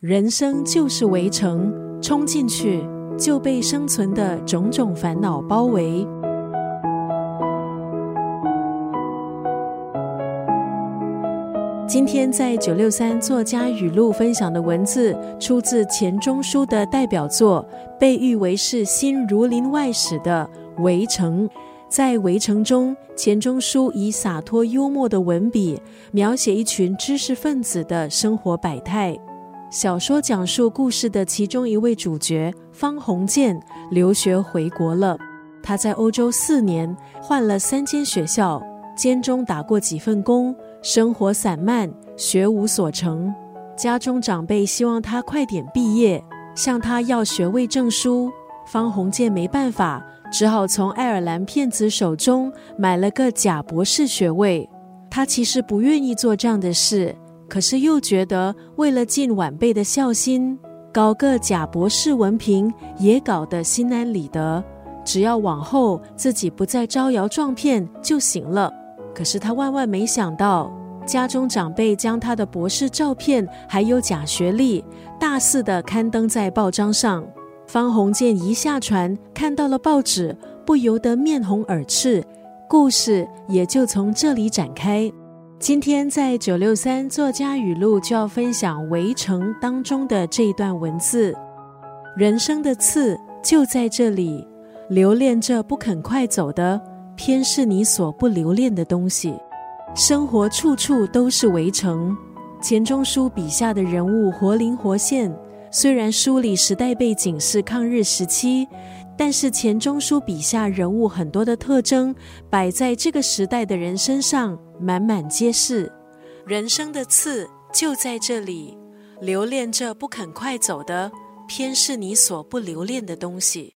人生就是围城，冲进去就被生存的种种烦恼包围。今天在九六三作家语录分享的文字，出自钱钟书的代表作，被誉为是新儒林外史的《围城》。在《围城》中，钱钟书以洒脱幽默的文笔，描写一群知识分子的生活百态。小说讲述故事的其中一位主角方鸿渐留学回国了。他在欧洲四年，换了三间学校，间中打过几份工。生活散漫，学无所成，家中长辈希望他快点毕业，向他要学位证书。方鸿渐没办法，只好从爱尔兰骗子手中买了个假博士学位。他其实不愿意做这样的事，可是又觉得为了尽晚辈的孝心，搞个假博士文凭也搞得心安理得。只要往后自己不再招摇撞骗就行了。可是他万万没想到，家中长辈将他的博士照片还有假学历大肆的刊登在报章上。方鸿渐一下船，看到了报纸，不由得面红耳赤。故事也就从这里展开。今天在九六三作家语录就要分享《围城》当中的这一段文字：人生的刺就在这里，留恋着不肯快走的。偏是你所不留恋的东西。生活处处都是围城。钱钟书笔下的人物活灵活现，虽然书里时代背景是抗日时期，但是钱钟书笔下人物很多的特征摆在这个时代的人身上，满满皆是。人生的刺就在这里，留恋着不肯快走的，偏是你所不留恋的东西。